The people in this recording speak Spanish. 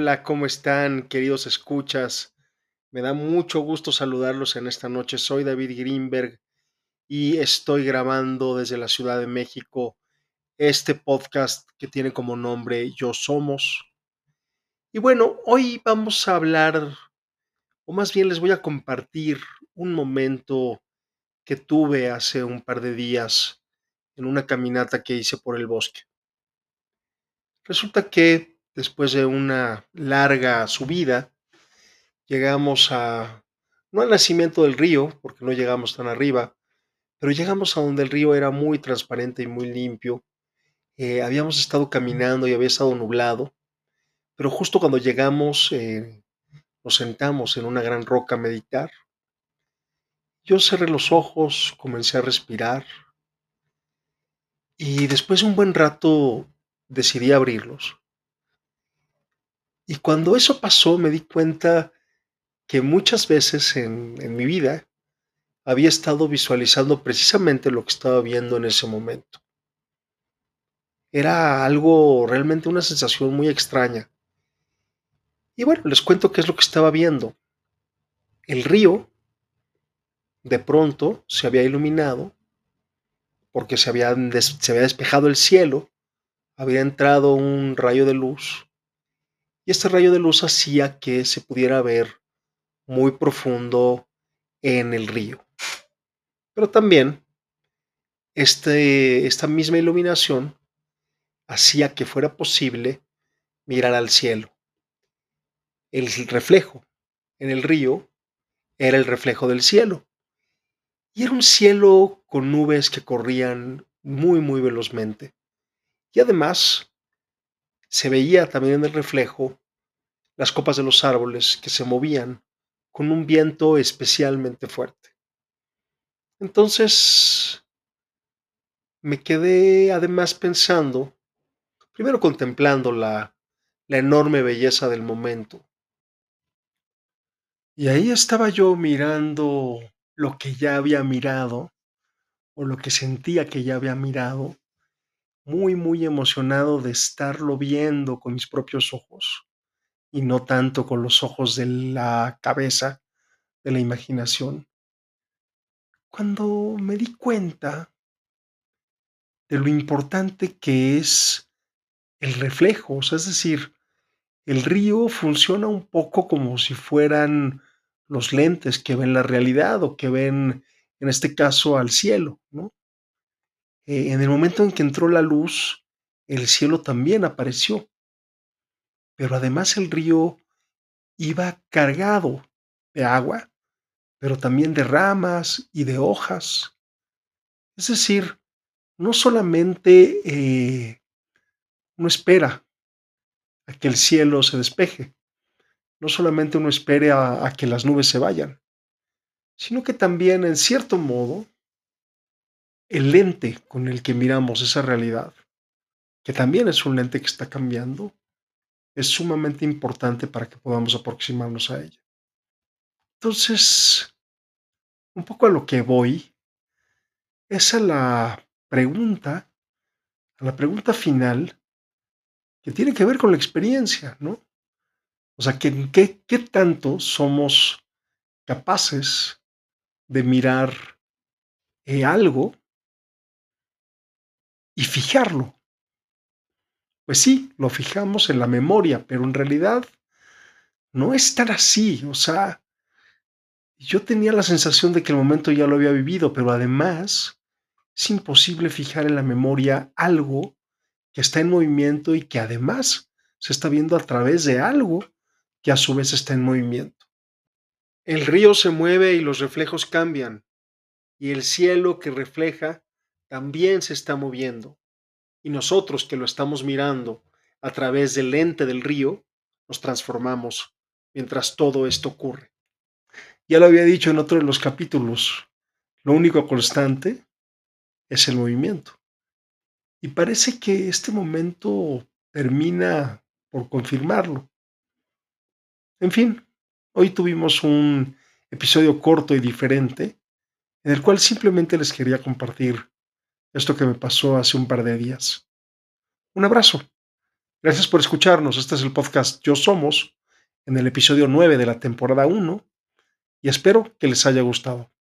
Hola, ¿cómo están, queridos escuchas? Me da mucho gusto saludarlos en esta noche. Soy David Greenberg y estoy grabando desde la Ciudad de México este podcast que tiene como nombre Yo Somos. Y bueno, hoy vamos a hablar, o más bien les voy a compartir un momento que tuve hace un par de días en una caminata que hice por el bosque. Resulta que después de una larga subida, llegamos a, no al nacimiento del río, porque no llegamos tan arriba, pero llegamos a donde el río era muy transparente y muy limpio. Eh, habíamos estado caminando y había estado nublado, pero justo cuando llegamos eh, nos sentamos en una gran roca a meditar. Yo cerré los ojos, comencé a respirar y después de un buen rato decidí abrirlos. Y cuando eso pasó me di cuenta que muchas veces en, mi vida había estado visualizando precisamente lo que estaba viendo en ese momento. Era algo, realmente una sensación muy extraña. Y bueno, les cuento qué es lo que estaba viendo. El río, de pronto, se había iluminado porque se había, se había despejado el cielo, había entrado un rayo de luz y este rayo de luz hacía que se pudiera ver muy profundo en el río. Pero también este, esta misma iluminación hacía que fuera posible mirar al cielo. El reflejo en el río era el reflejo del cielo. Y era un cielo con nubes que corrían muy, muy velozmente. Y además se veía también en el reflejo las copas de los árboles que se movían con un viento especialmente fuerte. Entonces me quedé además pensando, primero contemplando la, enorme belleza del momento. Y ahí estaba yo mirando lo que ya había mirado, o lo que sentía que ya había mirado, muy, muy emocionado de estarlo viendo con mis propios ojos y no tanto con los ojos de la cabeza, de la imaginación. Cuando me di cuenta de lo importante que es el reflejo, es decir, el río funciona un poco como si fueran los lentes que ven la realidad o que ven, en este caso, al cielo, ¿no? Eh, en el momento en que entró la luz, el cielo también apareció. Pero además el río iba cargado de agua, pero también de ramas y de hojas. Es decir, no solamente eh, uno espera a que el cielo se despeje, no solamente uno espere a que las nubes se vayan, sino que también, en cierto modo, el lente con el que miramos esa realidad, que también es un lente que está cambiando, es sumamente importante para que podamos aproximarnos a ella. Entonces, un poco a lo que voy es a la pregunta, a la pregunta final, que tiene que ver con la experiencia, ¿no? O sea, ¿qué, qué, qué tanto somos capaces de mirar eh, algo y fijarlo. Pues sí, lo fijamos en la memoria, pero en realidad no es tan así. O sea, yo tenía la sensación de que el momento ya lo había vivido, pero además es imposible fijar en la memoria algo que está en movimiento y que además se está viendo a través de algo que a su vez está en movimiento. El río se mueve y los reflejos cambian, y el cielo que refleja también se está moviendo. Y nosotros que lo estamos mirando a través del lente del río, nos transformamos mientras todo esto ocurre. Ya lo había dicho en otro de los capítulos, lo único constante es el movimiento. Y parece que este momento termina por confirmarlo. En fin, hoy tuvimos un episodio corto y diferente, en el cual simplemente les quería compartir esto que me pasó hace un par de días. Un abrazo. Gracias por escucharnos. Este es el podcast Yo Somos, en el episodio 9 de la temporada 1, y espero que les haya gustado.